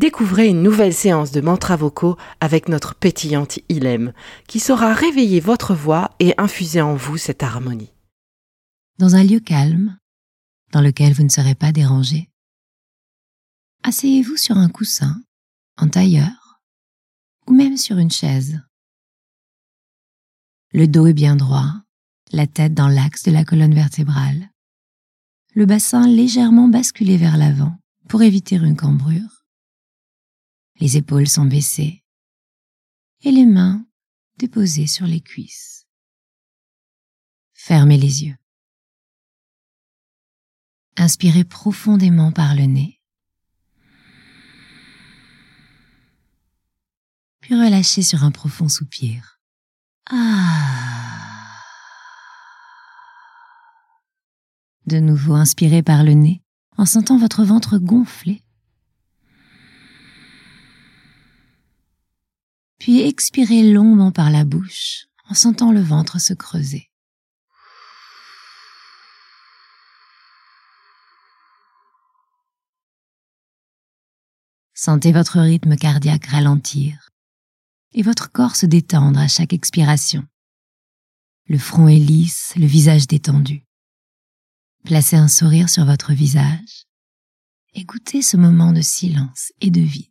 Découvrez une nouvelle séance de mantras vocaux avec notre pétillante Ilem, qui saura réveiller votre voix et infuser en vous cette harmonie. Dans un lieu calme, dans lequel vous ne serez pas dérangé, asseyez-vous sur un coussin, en tailleur, ou même sur une chaise. Le dos est bien droit, la tête dans l'axe de la colonne vertébrale, le bassin légèrement basculé vers l'avant pour éviter une cambrure les épaules sont baissées et les mains déposées sur les cuisses. Fermez les yeux. Inspirez profondément par le nez. Puis relâchez sur un profond soupir. Ah. De nouveau inspirez par le nez en sentant votre ventre gonfler puis expirez longuement par la bouche en sentant le ventre se creuser. Sentez votre rythme cardiaque ralentir et votre corps se détendre à chaque expiration. Le front est lisse, le visage détendu. Placez un sourire sur votre visage et goûtez ce moment de silence et de vide.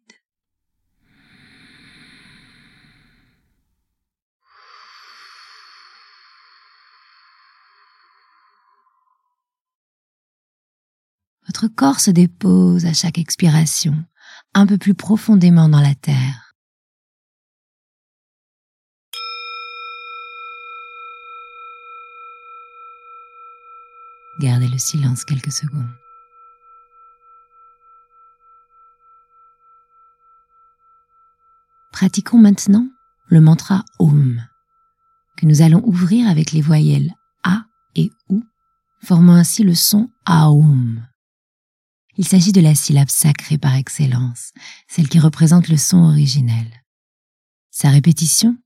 Votre corps se dépose à chaque expiration, un peu plus profondément dans la terre. Gardez le silence quelques secondes. Pratiquons maintenant le mantra Om, que nous allons ouvrir avec les voyelles A et OU, formant ainsi le son Aum. Il s'agit de la syllabe sacrée par excellence, celle qui représente le son originel. Sa répétition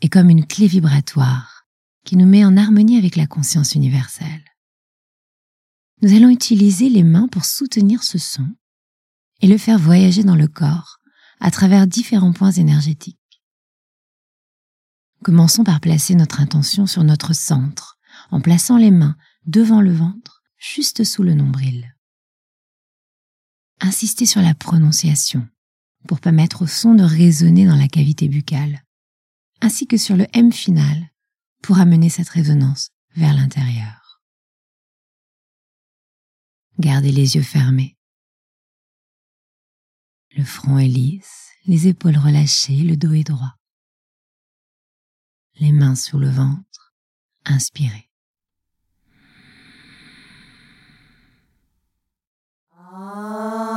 est comme une clé vibratoire qui nous met en harmonie avec la conscience universelle. Nous allons utiliser les mains pour soutenir ce son et le faire voyager dans le corps à travers différents points énergétiques. Commençons par placer notre intention sur notre centre en plaçant les mains devant le ventre, juste sous le nombril Insistez sur la prononciation pour permettre au son de résonner dans la cavité buccale, ainsi que sur le M final pour amener cette résonance vers l'intérieur. Gardez les yeux fermés. Le front est lisse, les épaules relâchées, le dos est droit. Les mains sur le ventre, inspirez. Ah.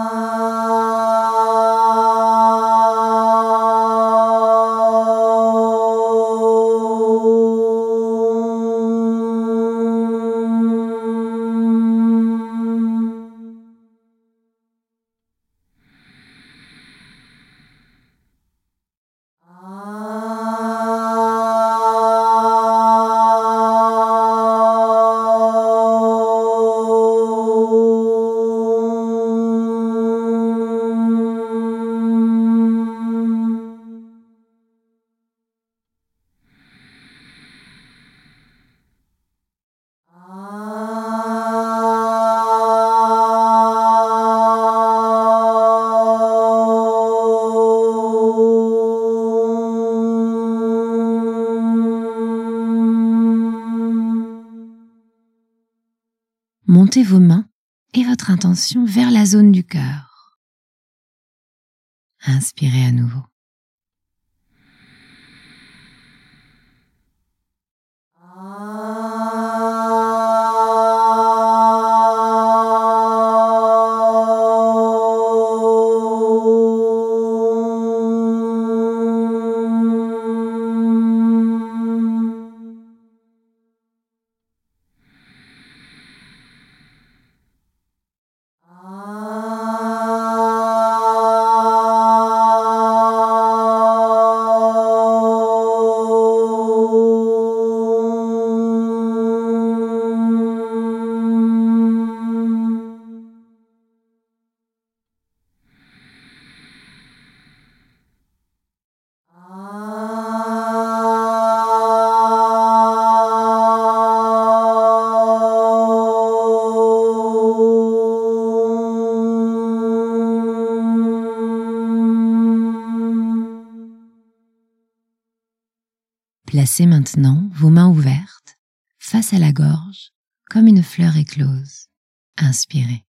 Vos mains et votre intention vers la zone du cœur. Inspirez à nouveau. Placez maintenant vos mains ouvertes face à la gorge comme une fleur éclose. Inspirez.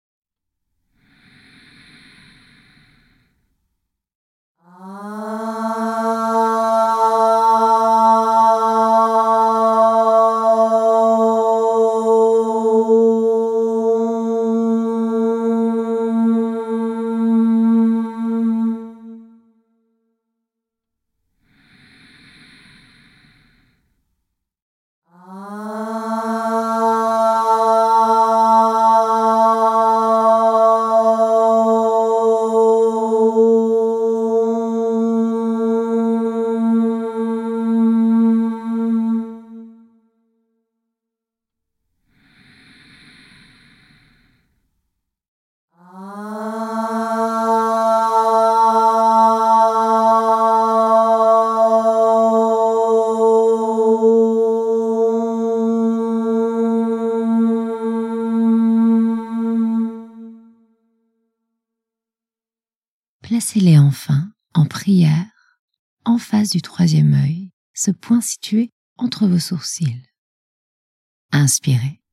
Enfin en prière en face du troisième œil, ce point situé entre vos sourcils. Inspirez.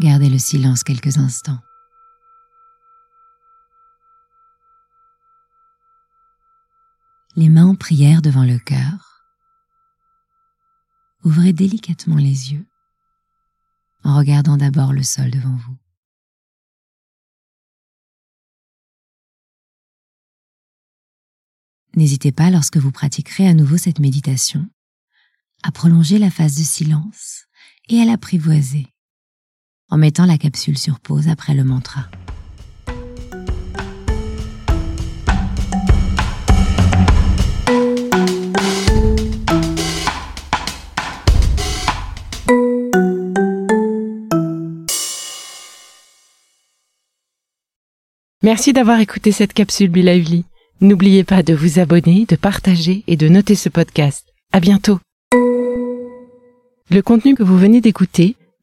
Gardez le silence quelques instants. Les mains en prière devant le cœur. Ouvrez délicatement les yeux en regardant d'abord le sol devant vous. N'hésitez pas lorsque vous pratiquerez à nouveau cette méditation à prolonger la phase de silence et à l'apprivoiser en mettant la capsule sur pause après le mantra. Merci d'avoir écouté cette capsule Be Lively. N'oubliez pas de vous abonner, de partager et de noter ce podcast. À bientôt. Le contenu que vous venez d'écouter